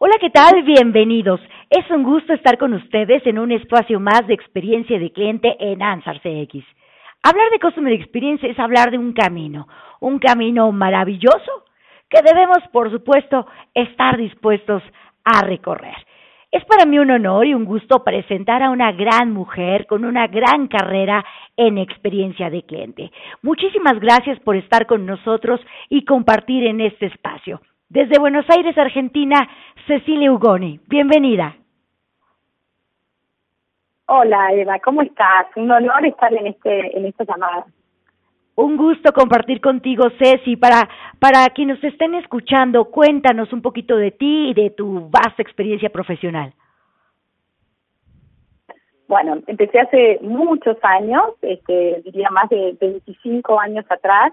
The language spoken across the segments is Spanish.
Hola, ¿qué tal? Bienvenidos. Es un gusto estar con ustedes en un espacio más de experiencia de cliente en Ansar CX. Hablar de Customer Experience es hablar de un camino, un camino maravilloso que debemos, por supuesto, estar dispuestos a recorrer. Es para mí un honor y un gusto presentar a una gran mujer con una gran carrera en experiencia de cliente. Muchísimas gracias por estar con nosotros y compartir en este espacio. Desde Buenos Aires, Argentina, Cecilia Ugoni. Bienvenida. Hola Eva, ¿cómo estás? Un honor estar en este en esta llamada. Un gusto compartir contigo, Ceci. Para, para quienes estén escuchando, cuéntanos un poquito de ti y de tu vasta experiencia profesional. Bueno, empecé hace muchos años, este, diría más de 25 años atrás,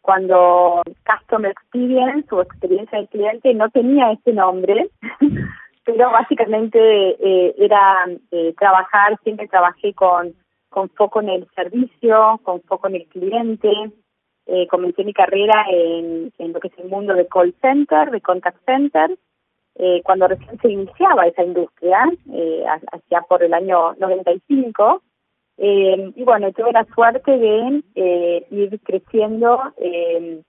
cuando Customer Experience o experiencia del cliente no tenía ese nombre, pero básicamente eh, era eh, trabajar, siempre trabajé con, con foco en el servicio, con foco en el cliente. Eh, comencé mi carrera en, lo que es el mundo de call center, de contact center, eh, cuando recién se iniciaba esa industria, eh, hacia por el año 95, eh, y bueno, tuve la suerte de eh, ir creciendo eh,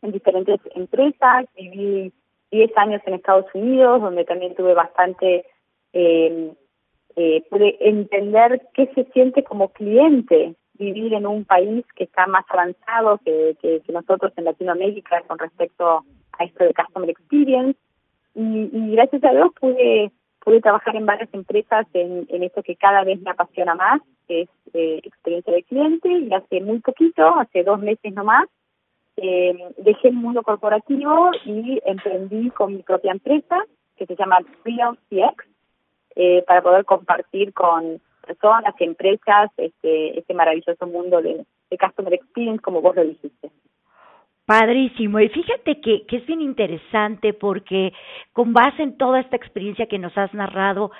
en diferentes empresas. Viví 10 años en Estados Unidos, donde también tuve bastante, eh, eh, pude entender qué se siente como cliente vivir en un país que está más avanzado que, que, que nosotros en Latinoamérica con respecto a esto de Customer Experience. Y, y gracias a Dios pude pude trabajar en varias empresas en, en esto que cada vez me apasiona más, que es eh, experiencia de cliente, y hace muy poquito, hace dos meses nomás, eh, dejé el mundo corporativo y emprendí con mi propia empresa, que se llama Real CX, eh, para poder compartir con personas empresas este, este maravilloso mundo de, de Customer Experience, como vos lo dijiste. Padrísimo. Y fíjate que, que es bien interesante porque con base en toda esta experiencia que nos has narrado,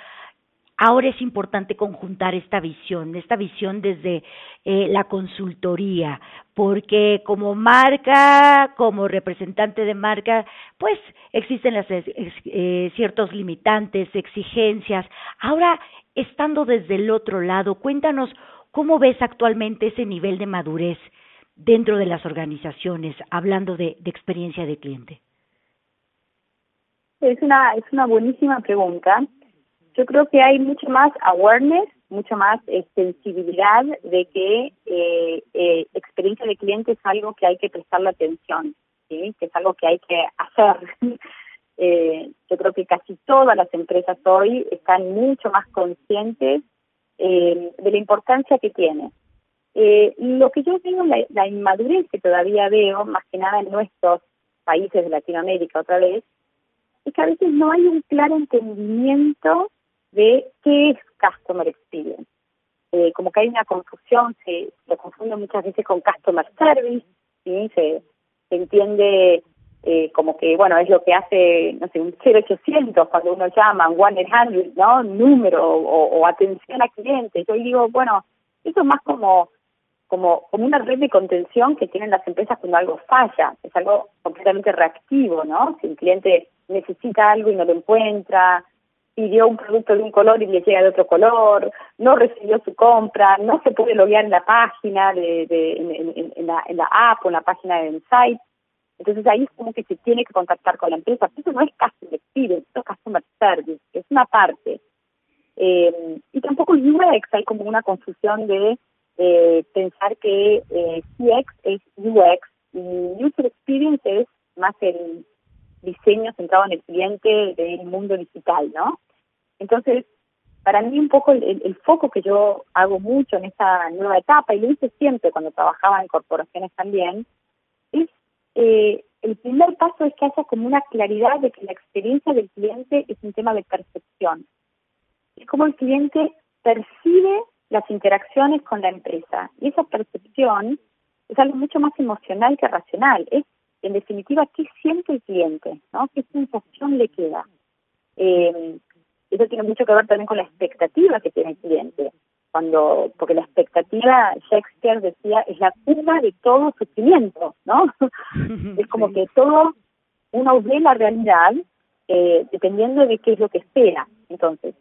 ahora es importante conjuntar esta visión, esta visión desde eh, la consultoría, porque como marca, como representante de marca, pues existen las, eh, ciertos limitantes, exigencias. Ahora, estando desde el otro lado, cuéntanos cómo ves actualmente ese nivel de madurez dentro de las organizaciones, hablando de, de experiencia de cliente? Es una, es una buenísima pregunta. Yo creo que hay mucho más awareness, mucho más eh, sensibilidad de que eh, eh, experiencia de cliente es algo que hay que prestarle atención, ¿sí? que es algo que hay que hacer. eh, yo creo que casi todas las empresas hoy están mucho más conscientes eh, de la importancia que tiene. Eh, lo que yo veo, la, inmadurez que todavía veo, más que nada en nuestros países de Latinoamérica otra vez, es que a veces no hay un claro entendimiento de qué es Customer Experience. Eh, como que hay una confusión, se lo confunde muchas veces con Customer Service, ¿sí? se, se entiende eh, como que, bueno, es lo que hace, no sé, un 0800 cuando uno llama, un 100, ¿no? Número o, o atención a clientes. Yo digo, bueno, eso es más como como, como una red de contención que tienen las empresas cuando algo falla, es algo completamente reactivo, ¿no? Si un cliente necesita algo y no lo encuentra, pidió un producto de un color y le llega de otro color, no recibió su compra, no se puede loguear en la página de, de en, en, en, la, en la app o en la página del site. Entonces ahí es como que se tiene que contactar con la empresa. Eso no es customer experience, es customer service, es una parte. Eh, y tampoco UX, hay como una confusión de eh, pensar que eh, CX es UX y User Experience es más el diseño centrado en el cliente del mundo digital, ¿no? Entonces, para mí un poco el, el, foco que yo hago mucho en esta nueva etapa, y lo hice siempre cuando trabajaba en corporaciones también, es eh, el primer paso es que haya como una claridad de que la experiencia del cliente es un tema de percepción. Es como el cliente percibe las interacciones con la empresa. Y esa percepción es algo mucho más emocional que racional. Es, en definitiva, qué siente el cliente, ¿no? ¿Qué sensación le queda? Eh, eso tiene mucho que ver también con la expectativa que tiene el cliente. Cuando, porque la expectativa, Shakespeare decía, es la curva de todo sufrimiento, ¿no? es como que todo, uno ve la realidad eh, dependiendo de qué es lo que espera. Entonces,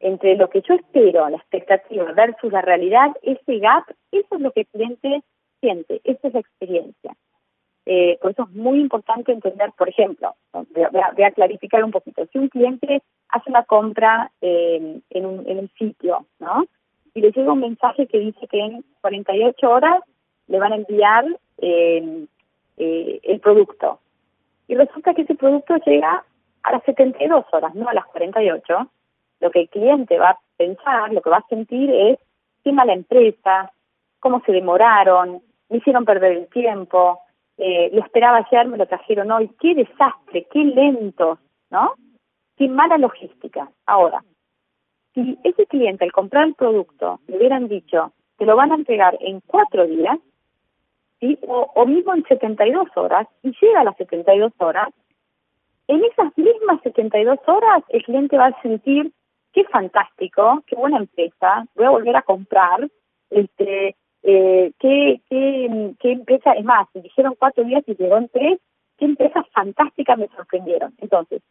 entre lo que yo espero, la expectativa versus la realidad, ese gap, eso es lo que el cliente siente, esa es la experiencia. Eh, por eso es muy importante entender, por ejemplo, voy a, clarificar un poquito, si un cliente hace una compra eh, en, un, en un sitio, ¿no? Y le llega un mensaje que dice que en 48 horas le van a enviar eh, eh, el producto. Y resulta que ese producto llega a las 72 horas, no a las 48. Lo que el cliente va a pensar, lo que va a sentir es qué mala empresa, cómo se demoraron, me hicieron perder el tiempo, eh, lo esperaba ayer, me lo trajeron hoy, qué desastre, qué lento, ¿no? Qué mala logística. Ahora, si ese cliente al comprar el producto le hubieran dicho, te lo van a entregar en cuatro días, ¿sí? o, o mismo en 72 horas, y llega a las 72 horas, en esas mismas 72 horas el cliente va a sentir, qué fantástico, qué buena empresa, voy a volver a comprar, este eh, ¿qué, qué, qué empresa, es más, me dijeron cuatro días y llegó en tres, qué empresas fantásticas me sorprendieron. Entonces,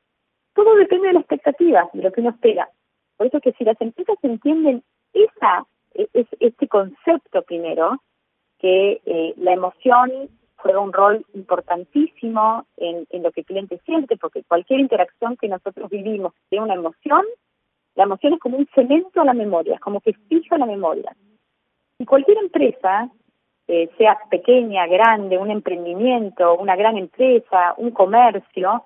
todo depende de la expectativa, de lo que uno espera. Por eso que si las empresas entienden esa, e, es, este concepto primero, que eh, la emoción juega un rol importantísimo en, en lo que el cliente siente, porque cualquier interacción que nosotros vivimos de una emoción, la emoción es como un cemento a la memoria, es como que fija la memoria. Y cualquier empresa, eh, sea pequeña, grande, un emprendimiento, una gran empresa, un comercio,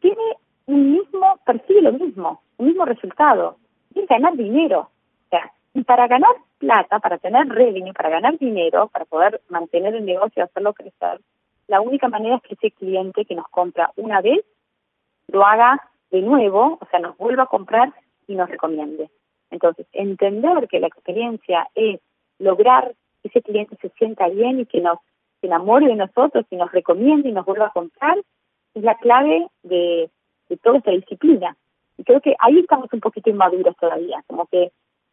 tiene un mismo, persigue lo mismo, un mismo resultado, es ganar dinero. O sea, y para ganar plata, para tener revenue, para ganar dinero, para poder mantener el negocio y hacerlo crecer, la única manera es que ese cliente que nos compra una vez lo haga de nuevo, o sea, nos vuelva a comprar y nos recomiende. Entonces, entender que la experiencia es lograr que ese cliente se sienta bien y que nos se enamore de nosotros y nos recomiende y nos vuelva a comprar, es la clave de, de toda esta disciplina. Y creo que ahí estamos un poquito inmaduros todavía, como que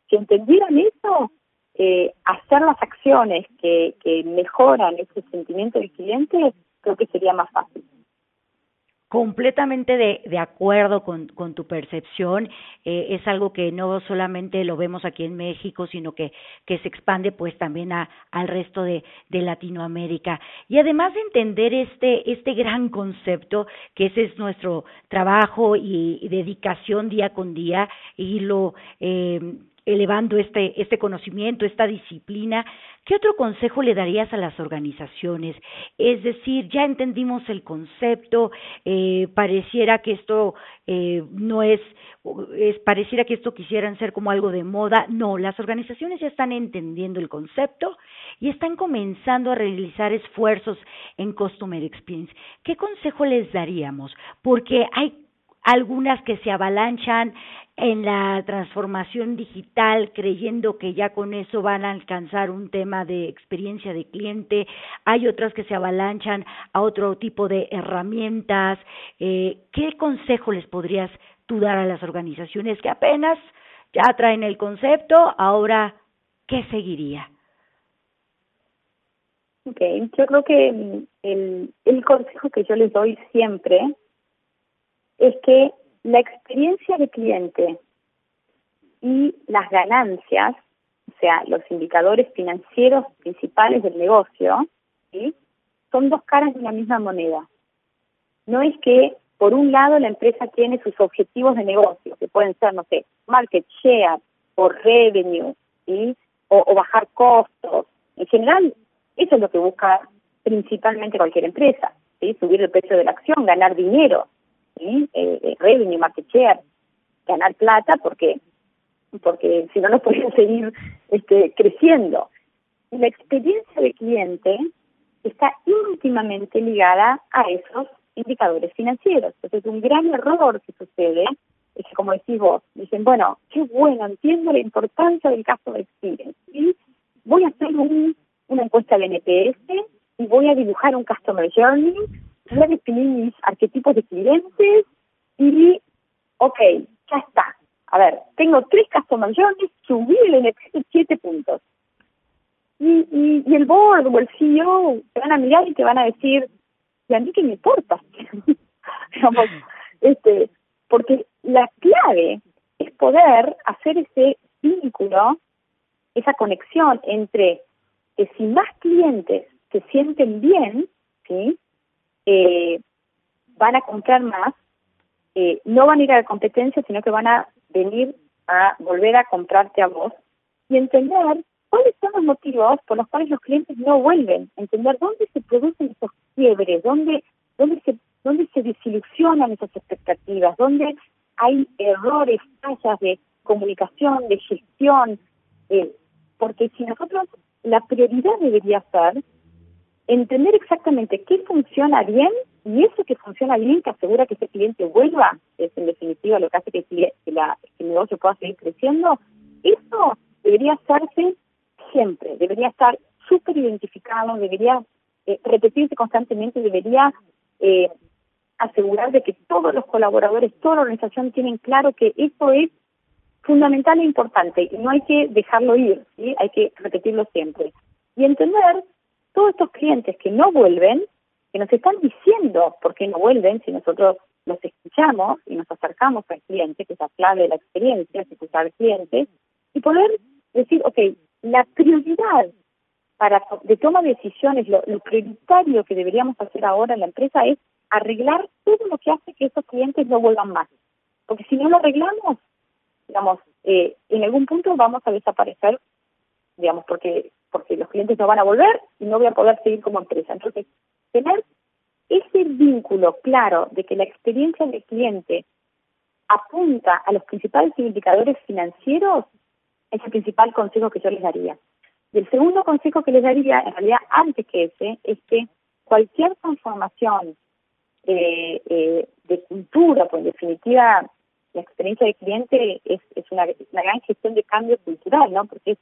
si entendieran eso, eh, hacer las acciones que, que mejoran ese sentimiento del cliente, creo que sería más fácil completamente de, de acuerdo con, con, tu percepción. Eh, es algo que no solamente lo vemos aquí en México, sino que, se expande pues también a, al resto de, de Latinoamérica. Y además de entender este, este gran concepto, que ese es nuestro trabajo y, y dedicación día con día, y lo eh, elevando este, este conocimiento, esta disciplina, ¿qué otro consejo le darías a las organizaciones? Es decir, ya entendimos el concepto, eh, pareciera que esto eh, no es, es, pareciera que esto quisieran ser como algo de moda. No, las organizaciones ya están entendiendo el concepto y están comenzando a realizar esfuerzos en Customer Experience. ¿Qué consejo les daríamos? Porque hay algunas que se avalanchan en la transformación digital creyendo que ya con eso van a alcanzar un tema de experiencia de cliente, hay otras que se avalanchan a otro tipo de herramientas. Eh, ¿Qué consejo les podrías tú dar a las organizaciones que apenas ya traen el concepto? Ahora, ¿qué seguiría? Ok, yo creo que el, el consejo que yo les doy siempre es que la experiencia de cliente y las ganancias, o sea, los indicadores financieros principales del negocio, ¿sí? son dos caras de una misma moneda. No es que, por un lado, la empresa tiene sus objetivos de negocio, que pueden ser, no sé, market share o revenue, ¿sí? o, o bajar costos. En general, eso es lo que busca principalmente cualquier empresa, ¿sí? subir el precio de la acción, ganar dinero. ¿Sí? Eh, eh, revenue, market share, ganar plata, porque porque si no, no podrían seguir este, creciendo. La experiencia del cliente está íntimamente ligada a esos indicadores financieros. Entonces, un gran error que sucede es que, como decís vos, dicen, bueno, qué bueno, entiendo la importancia del caso de experience y voy a hacer una encuesta de NPS y voy a dibujar un customer journey, a definir mis arquetipos de clientes y, ok, ya está. A ver, tengo tres customer journeys, subí el NPS siete puntos. Y, y, y el board o el CEO te van a mirar y te van a decir, y a mí qué me importa. Digamos, este, porque la clave es poder hacer ese vínculo, esa conexión entre que si más clientes se sienten bien, ¿sí? Eh, van a comprar más, eh, no van a ir a la competencia, sino que van a venir a volver a comprarte a vos y entender cuáles son los motivos por los cuales los clientes no vuelven, entender dónde se producen esos quiebres, dónde, dónde se dónde se desilusionan esas expectativas, dónde hay errores, fallas de comunicación, de gestión, eh, porque si nosotros la prioridad debería ser entender exactamente qué funciona bien y eso que funciona bien que asegura que ese cliente vuelva, es en definitiva lo que hace que, la, el negocio pueda seguir creciendo, eso debería hacerse siempre, debería estar súper identificado, debería eh, repetirse constantemente, debería eh, asegurar de que todos los colaboradores, toda la organización tienen claro que eso es fundamental e importante y no hay que dejarlo ir, hay que repetirlo siempre. Y entender todos estos clientes que no vuelven, que nos están diciendo por qué no vuelven, si nosotros los escuchamos y nos acercamos al cliente, que es la clave de la experiencia, es escuchar al cliente, y poder decir, ok, la prioridad para de toma de decisiones, lo, lo prioritario que deberíamos hacer ahora en la empresa es arreglar todo lo que hace que esos clientes no vuelvan más. Porque si no lo arreglamos, digamos, eh, en algún punto vamos a desaparecer, digamos, porque porque los clientes no van a volver y no voy a poder seguir como empresa. Entonces, tener ese vínculo claro de que la experiencia del cliente apunta a los principales indicadores financieros es el principal consejo que yo les daría. Y el segundo consejo que les daría, en realidad antes que ese, es que cualquier transformación eh, eh, de cultura, pues en definitiva la experiencia del cliente es, una, una gran gestión de cambio cultural, ¿no? Porque es,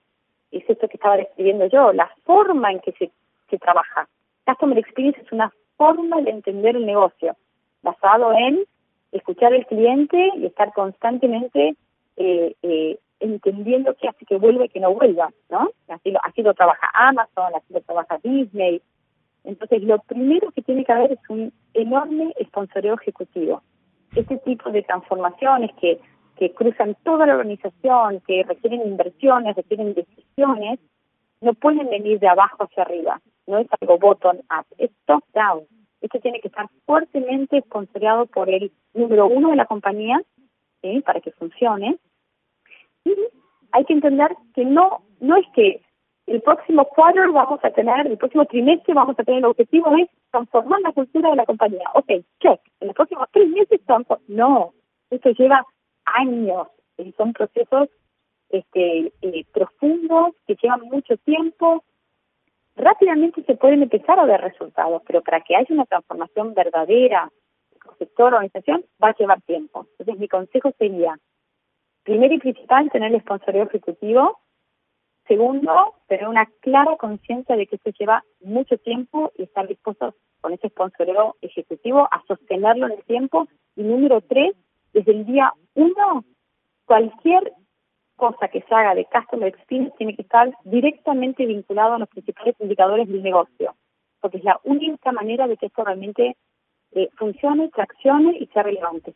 es esto que estaba describiendo yo, la forma en que se, se trabaja. Customer Experience es una forma de entender el negocio, basado en escuchar al cliente y estar constantemente eh, eh, entendiendo qué hace que vuelva y que no vuelva, ¿no? Así lo, así lo trabaja Amazon, así lo trabaja Disney, entonces, lo primero que tiene que haber es un enorme sponsoreo ejecutivo. Este tipo de transformaciones que, que cruzan toda la organización, que requieren inversiones, requieren decisiones, no pueden venir de abajo hacia arriba. No es algo bottom up, es top down. Esto tiene que estar fuertemente sponsoreado por el número uno de la compañía, ¿sí? para que funcione. Y hay que entender que no, no es que el próximo quarter vamos a tener, el próximo trimestre vamos a tener el objetivo es transformar la cultura de la compañía. Ok, check. En los próximos tres meses, no, esto lleva años y son procesos este, eh, profundos que llevan mucho tiempo. Rápidamente se pueden empezar a ver resultados, pero para que haya una transformación verdadera sector organización va a llevar tiempo. Entonces mi consejo sería, primero y principal, tener el sponsorio ejecutivo Segundo, tener una clara conciencia de que esto lleva mucho tiempo y estar dispuestos con ese sponsoreo ejecutivo a sostenerlo en el tiempo. Y número tres, desde el día uno, cualquier cosa que se haga de Customer Experience tiene que estar directamente vinculado a los principales indicadores del negocio, porque es la única manera de que esto realmente eh, funcione, traccione y sea relevante.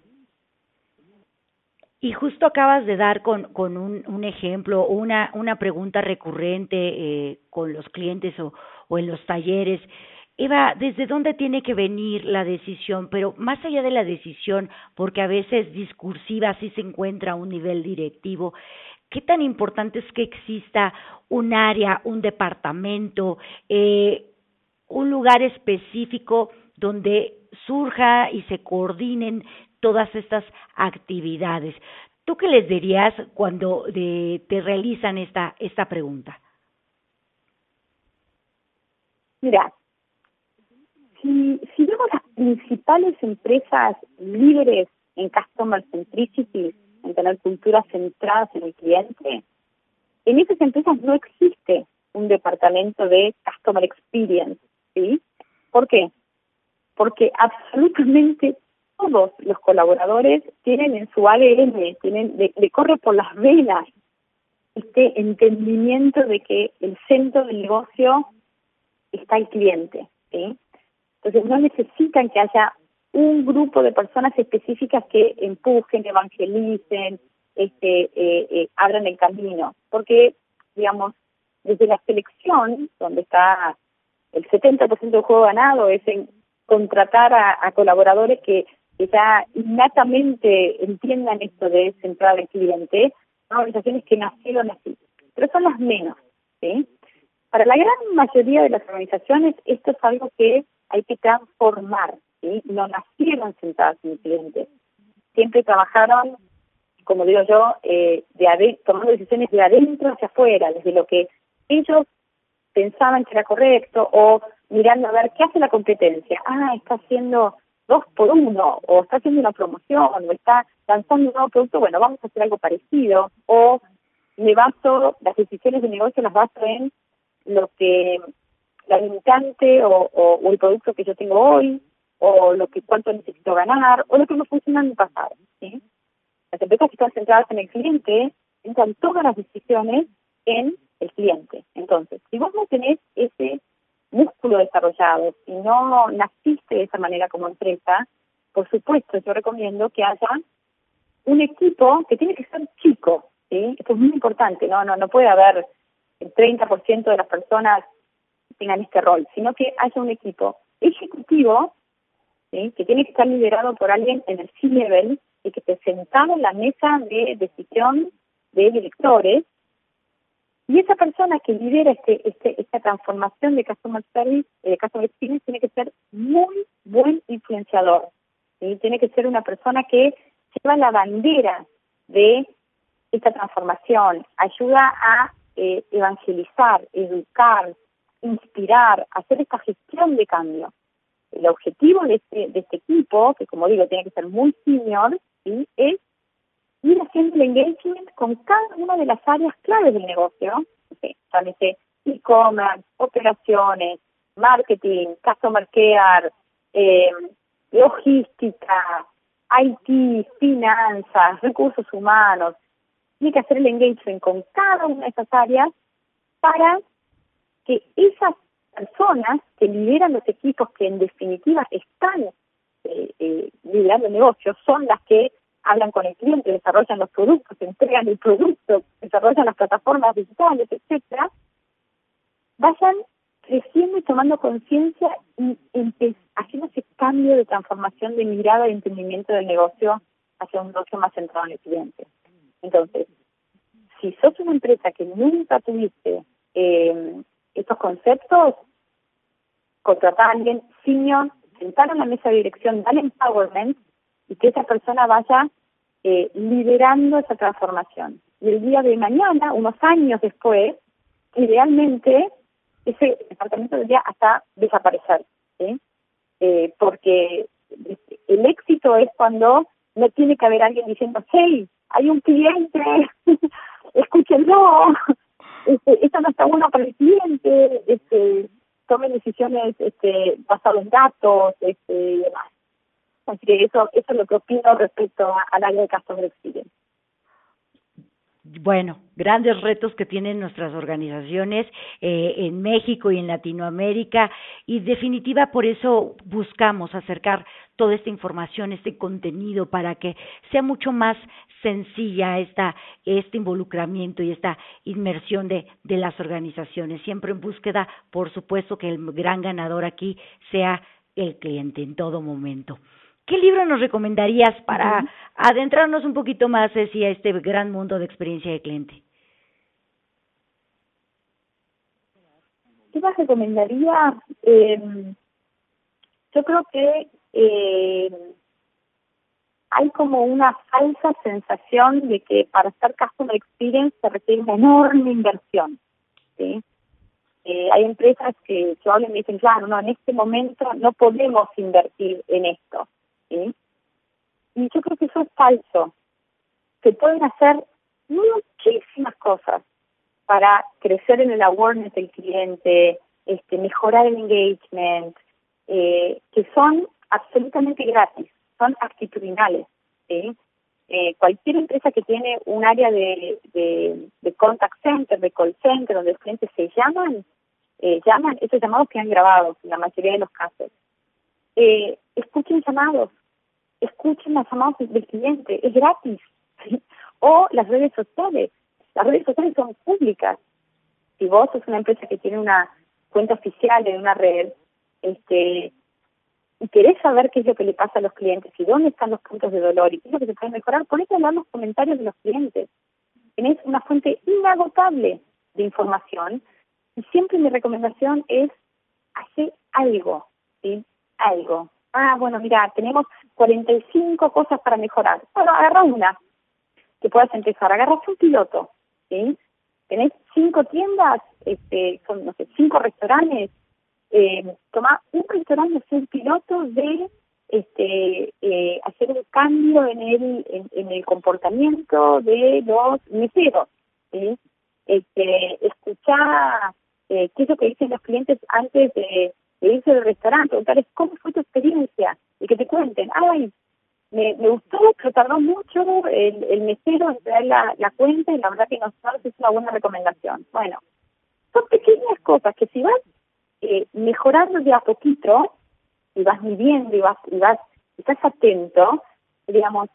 Y justo acabas de dar con, con un, un ejemplo, una, una pregunta recurrente eh, con los clientes o, o en los talleres. Eva, ¿desde dónde tiene que venir la decisión? Pero más allá de la decisión, porque a veces discursiva sí se encuentra a un nivel directivo, ¿qué tan importante es que exista un área, un departamento, eh, un lugar específico donde surja y se coordinen todas estas actividades. ¿Tú qué les dirías cuando te realizan esta, esta pregunta? Mira, si, si vemos las principales empresas líderes en Customer Centricity, en tener culturas centradas en el cliente, en esas empresas no existe un departamento de Customer Experience, ¿sí? ¿Por qué? Porque absolutamente todos los colaboradores tienen en su ADN, tienen, le, le corre por las venas este entendimiento de que el centro del negocio está el cliente, ¿sí? Entonces no necesitan que haya un grupo de personas específicas que empujen, evangelicen, este, eh, eh, abran el camino, porque, digamos, desde la selección, donde está el 70% del juego ganado, es en contratar a, colaboradores que, ya innatamente entiendan esto de centrar al cliente, organizaciones que nacieron así, pero son las menos, ¿sí? Para la gran mayoría de las organizaciones esto es algo que hay que transformar, ¿sí? No nacieron sentadas en el cliente. Siempre trabajaron, como digo yo, eh, de tomando decisiones de adentro hacia afuera, desde lo que ellos pensaban que era correcto o mirando a ver qué hace la competencia. Ah, está haciendo dos por uno, o está haciendo una promoción, o está lanzando un nuevo producto, bueno, vamos a hacer algo parecido, o me baso, las decisiones de negocio las baso en lo que la limitante o, o, el producto que yo tengo hoy, o lo que cuánto necesito ganar, o lo que me funciona en mi pasado. ¿sí? Las empresas que están centradas en el cliente entran todas las decisiones en el cliente. Entonces, si vos no tenés ese músculo desarrollado, si no naciste de esa manera como empresa, por supuesto, yo recomiendo que haya un equipo que tiene que ser chico, ¿sí? Esto es muy importante, ¿no? No, no puede haber el 30% de las personas tengan este rol, sino que haya un equipo ejecutivo que tiene que estar liderado por alguien en el C-level y que esté sentado en la mesa de decisión de directores y esa persona que lidera este, este, esta transformación de Customer Service, de Customer Experience, tiene que ser muy buen influenciador. Tiene que ser una persona que lleva la bandera de esta transformación, ayuda a eh, evangelizar, educar, inspirar, hacer esta gestión de cambio. El objetivo de este, de este equipo, que como digo tiene que ser muy senior, ¿sí? es ir haciendo el engagement con cada una de las áreas claves del negocio, ¿sí? e-commerce, operaciones, marketing, customer care, eh, logística, IT, finanzas, recursos humanos. Tiene que hacer el engagement con cada una de esas áreas para que esas personas que lideran los equipos que en definitiva están eh, eh, liderando el negocio son las que hablan con el cliente, desarrollan los productos, entregan el producto, desarrollan las plataformas digitales, etcétera, vayan creciendo y tomando conciencia y haciendo ese cambio de transformación de mirada y entendimiento del negocio hacia un negocio más centrado en el cliente. Entonces, si sos una empresa que nunca tuviste eh, estos conceptos, contratar a alguien senior, sentar en la mesa de dirección, dar empowerment y que esa persona vaya eh, liderando esa transformación. Y el día de mañana, unos años después, idealmente ese departamento debería hasta desaparecer, ¿sí? Eh, porque el éxito es cuando no tiene que haber alguien diciendo, hey, hay un cliente, escúchenlo, este, esto no está bueno para el cliente, este, tomen decisiones este, basadas en datos este, y demás. Así que eso, eso es lo que opino respecto al área de Customer Experience bueno, grandes retos que tienen nuestras organizaciones eh, en México y en Latinoamérica y definitiva por eso buscamos acercar toda esta información, este contenido para que sea mucho más sencilla esta este involucramiento y esta inmersión de, de las organizaciones, siempre en búsqueda, por supuesto que el gran ganador aquí sea el cliente en todo momento. ¿Qué libro nos recomendarías para adentrarnos un poquito más hacia este gran mundo de experiencia de cliente? ¿Qué más recomendaría? Eh, yo creo que eh, hay como una falsa sensación de que para estar Customer Experience se requiere una enorme inversión. ¿sí? eh, hay empresas que yo hablo y me dicen, claro, no, en este momento no podemos invertir en esto. Y yo creo que eso es falso. Se pueden hacer muchísimas cosas para crecer en el awareness del cliente, este, mejorar el engagement, eh, que son absolutamente gratis, son actitudinales. Eh, cualquier empresa que tiene un área de, de, contact center, de call center, donde los clientes se llaman, eh, llaman, esos llamados quedan grabados en la mayoría de los casos. Eh, escuchen llamados, escuchen los llamados del cliente, es gratis. o las redes sociales, las redes sociales son públicas. Si vos sos una empresa que tiene una cuenta oficial en una red, este, y querés saber qué es lo que le pasa a los clientes y dónde están los puntos de dolor y qué es lo que se puede mejorar, ponete a leer los comentarios de los clientes. Tenés una fuente inagotable de información y siempre mi recomendación es hacer algo. Algo. Ah, bueno, mira, tenemos 45 cosas para mejorar. Bueno, agarra una que puedas empezar. Agarras un piloto, ¿sí? Tenés cinco tiendas, este, son, no sé, cinco restaurantes, eh, toma un restaurante, ser piloto de este eh, hacer un cambio en el en, el comportamiento de los meseros ¿sí? este escuchar eh, qué es lo que dicen los clientes antes de, irse del restaurante preguntarles cómo fue tu experiencia y que te cuenten ay me, me gustó pero tardó mucho el, el mesero en traer la, la cuenta y la verdad que nosotros es una buena recomendación bueno son pequeñas cosas que si vas eh, mejorando de a poquito y vas midiendo y vas, y vas, estás atento, digamos,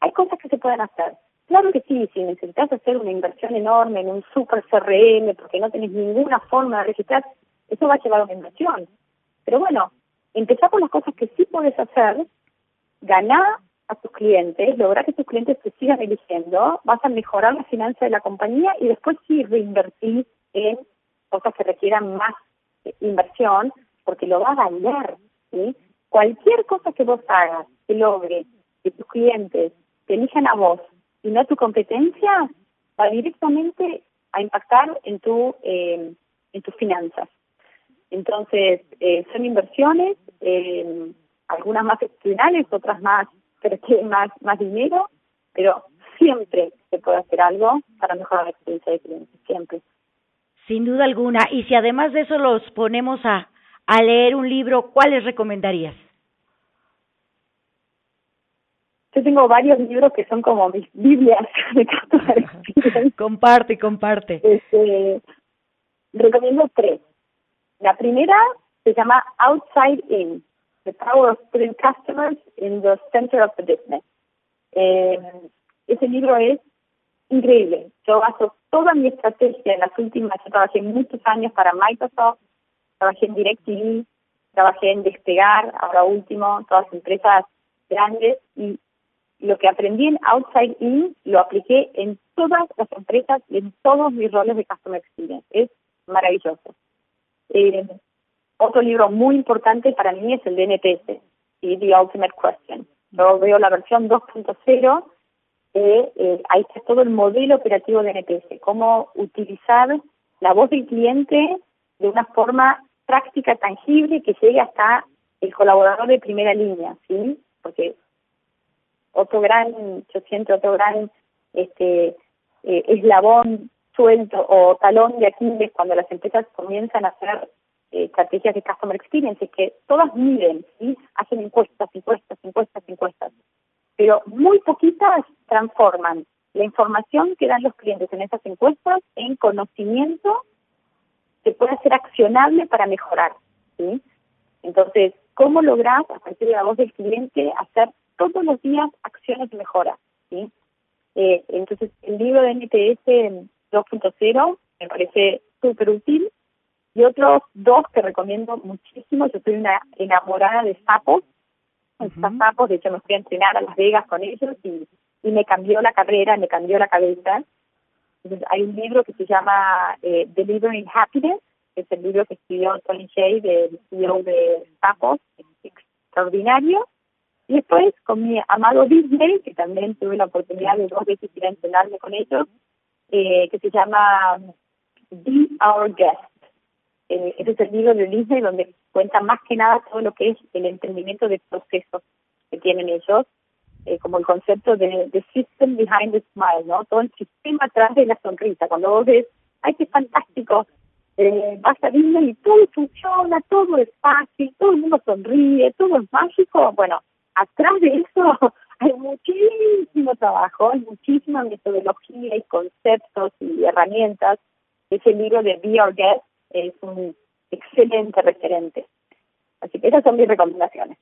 hay cosas que se pueden hacer. Claro que sí, si necesitas hacer una inversión enorme en un super CRM porque no tenés ninguna forma de registrar, eso va a llevar una inversión. Pero bueno, empezar con las cosas que sí puedes hacer, ganar a tus clientes, lograr que tus clientes te sigan eligiendo, vas a mejorar la finanza de la compañía y después sí reinvertir en cosas que requieran más inversión porque lo va a valer. ¿sí? Cualquier cosa que vos hagas que logre que tus clientes te elijan a vos y no a tu competencia, va directamente a impactar en tu eh, en tus finanzas. Entonces, eh, son inversiones, eh, algunas más excepcionales, otras más, pero más, más dinero, pero siempre se puede hacer algo para mejorar la experiencia de clientes, siempre. Sin duda alguna. Y si además de eso los ponemos a, a leer un libro, ¿cuáles recomendarías? Yo tengo varios libros que son como mis Biblias de Comparte, comparte. Este, recomiendo tres. La primera se llama Outside In, The Power of Putting Customers in the Center of the Business. Eh, ese libro es increíble. Yo baso toda mi estrategia en las últimas, yo trabajé muchos años para Microsoft, trabajé en DirecTV, trabajé en Despegar, ahora último, todas empresas grandes y lo que aprendí en Outside In lo apliqué en todas las empresas y en todos mis roles de Customer Experience. Es maravilloso. Eh, otro libro muy importante para mí es el de NPS, The Ultimate Question. Yo veo la versión 2.0 eh, ahí está todo el modelo operativo de NPS, cómo utilizar la voz del cliente de una forma práctica, tangible, que llegue hasta el colaborador de primera línea, ¿sí? Porque otro gran, yo siento otro gran este eh, eslabón suelto o talón de Aquiles cuando las empresas comienzan a hacer eh, estrategias de customer experience, que todas miden, ¿sí? Hacen encuestas, encuestas, encuestas, encuestas pero muy poquitas transforman la información que dan los clientes en esas encuestas en conocimiento que pueda ser accionable para mejorar. ¿sí? Entonces, ¿cómo logras, a partir de la voz del cliente, hacer todos los días acciones de mejora? ¿sí? Eh, entonces, el libro de NPS 2.0 me parece súper útil. Y otros dos que recomiendo muchísimo, yo soy una enamorada de sapos, uh de hecho me fui a entrenar a Las Vegas con ellos y, y me cambió la carrera, me cambió la cabeza. Entonces, hay un libro que se llama eh, Delivering Happiness, que es el libro que escribió Tony Shea, del CEO de Sapos, extraordinario. Y después con mi amado Disney, que también tuve la oportunidad de dos veces ir a entrenarme con ellos, eh, que se llama Be Our Guest. eh, ese es el libro de Disney donde cuenta más que nada todo lo que es el entendimiento de procesos que tienen ellos, eh, como el concepto de, system behind the smile, ¿no? Todo el sistema atrás de la sonrisa. Cuando vos ves, ¡ay, qué fantástico! Eh, vas a Disney y todo funciona, todo es fácil, todo el mundo sonríe, todo es mágico. Bueno, atrás de eso hay trabajo, muchísima metodología y conceptos y herramientas. Ese libro de Be Our Guest es un excelente referente. Así que esas son mis recomendaciones.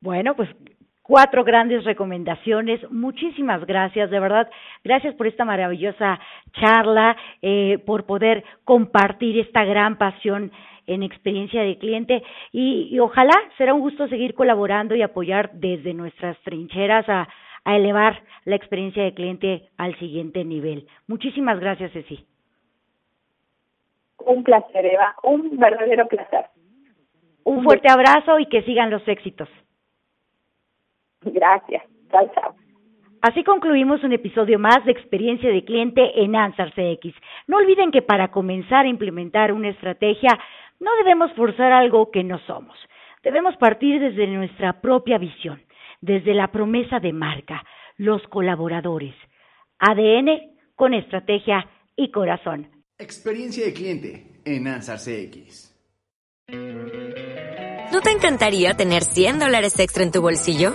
Bueno, pues cuatro grandes recomendaciones. Muchísimas gracias, de verdad. Gracias por esta maravillosa charla, eh, por poder compartir esta gran pasión en experiencia de cliente y, y, ojalá será un gusto seguir colaborando y apoyar desde nuestras trincheras a, a elevar la experiencia de cliente al siguiente nivel. Muchísimas gracias, Ceci. Un placer, Eva, un verdadero placer. Un fuerte abrazo y que sigan los éxitos. Gracias. Chao, chao. Así concluimos un episodio más de experiencia de cliente en Ansar CX. No olviden que para comenzar a implementar una estrategia no debemos forzar algo que no somos. Debemos partir desde nuestra propia visión, desde la promesa de marca, los colaboradores. ADN con estrategia y corazón. Experiencia de cliente en Ansar CX. ¿No te encantaría tener 100 dólares extra en tu bolsillo?